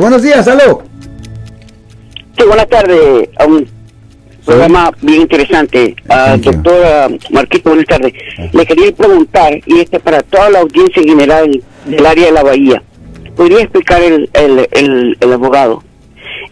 Buenos días, aló. Sí, buenas tardes. Un programa bien interesante. Uh, doctora Marquito, buenas tardes. Le quería preguntar, y este para toda la audiencia general del área de la Bahía, ¿podría explicar el, el, el, abogado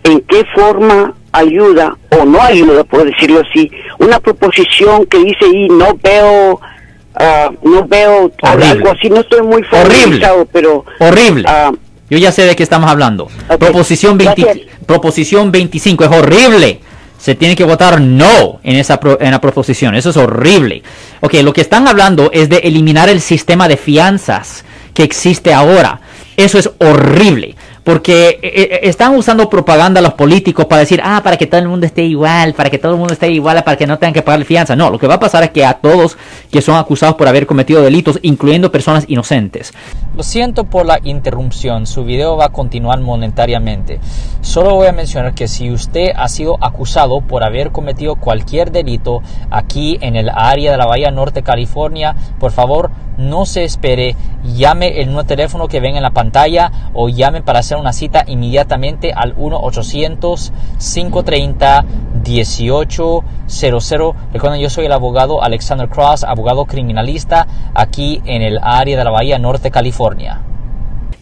en qué forma ayuda o no ayuda, por decirlo así, una proposición que dice y no veo uh, no veo algo así, no estoy muy familiarizado, pero horrible. Uh, yo ya sé de qué estamos hablando. Proposición, 20, proposición 25 es horrible. Se tiene que votar no en esa en la proposición. Eso es horrible. Ok, lo que están hablando es de eliminar el sistema de fianzas que existe ahora. Eso es horrible porque eh, eh, están usando propaganda los políticos para decir, ah, para que todo el mundo esté igual, para que todo el mundo esté igual, para que no tengan que pagar fianza. No, lo que va a pasar es que a todos que son acusados por haber cometido delitos, incluyendo personas inocentes. Lo siento por la interrupción, su video va a continuar monetariamente. Solo voy a mencionar que si usted ha sido acusado por haber cometido cualquier delito aquí en el área de la Bahía Norte, California, por favor, no se espere, llame el nuevo teléfono que ven en la pantalla o llame para hacer una cita inmediatamente al 1-800-530-1800. Recuerden, yo soy el abogado Alexander Cross, abogado criminalista aquí en el área de la Bahía Norte, California.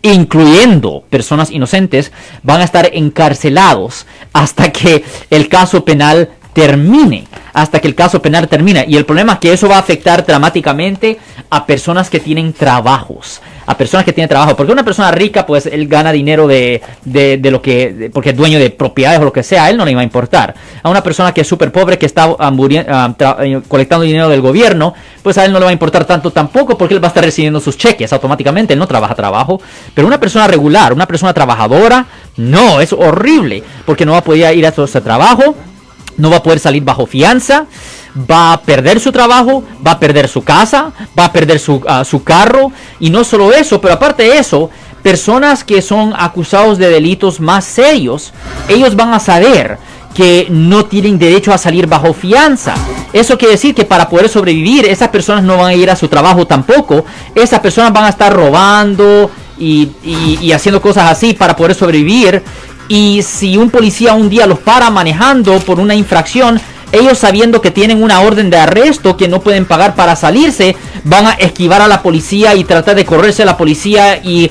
Incluyendo personas inocentes, van a estar encarcelados hasta que el caso penal termine, hasta que el caso penal termine. Y el problema es que eso va a afectar dramáticamente a personas que tienen trabajos, a personas que tienen trabajo. Porque una persona rica, pues él gana dinero de, de, lo que, porque es dueño de propiedades o lo que sea, a él no le va a importar. A una persona que es súper pobre, que está eh, colectando dinero del gobierno, pues a él no le va a importar tanto tampoco, porque él va a estar recibiendo sus cheques automáticamente, él no trabaja trabajo. Pero una persona regular, una persona trabajadora, no, es horrible, porque no va a poder ir a su trabajo no va a poder salir bajo fianza, va a perder su trabajo, va a perder su casa, va a perder su, ah, su carro. Y no solo eso, pero aparte de eso, personas que son acusados de delitos más serios, ellos van a saber que no tienen derecho a salir bajo fianza. Eso quiere decir que para poder sobrevivir, esas personas no van a ir a su trabajo tampoco. Esas personas van a estar robando y, y haciendo cosas así para poder sobrevivir. Y si un policía un día los para manejando por una infracción, ellos sabiendo que tienen una orden de arresto que no pueden pagar para salirse, van a esquivar a la policía y tratar de correrse a la policía y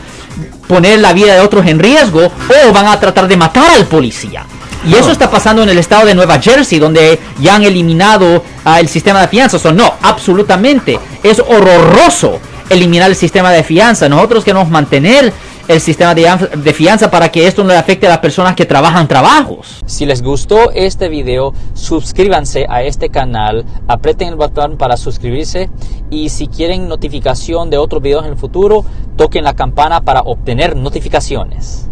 poner la vida de otros en riesgo o van a tratar de matar al policía. Y eso está pasando en el estado de Nueva Jersey, donde ya han eliminado ah, el sistema de fianzas. O no, absolutamente. Es horroroso eliminar el sistema de fianza. Nosotros queremos mantener el sistema de, fianza para que esto no le afecte a las personas que trabajan trabajos. Si les gustó este video, suscríbanse a este canal, aprieten el botón para suscribirse y si quieren notificación de otros videos en el futuro, toquen la campana para obtener notificaciones.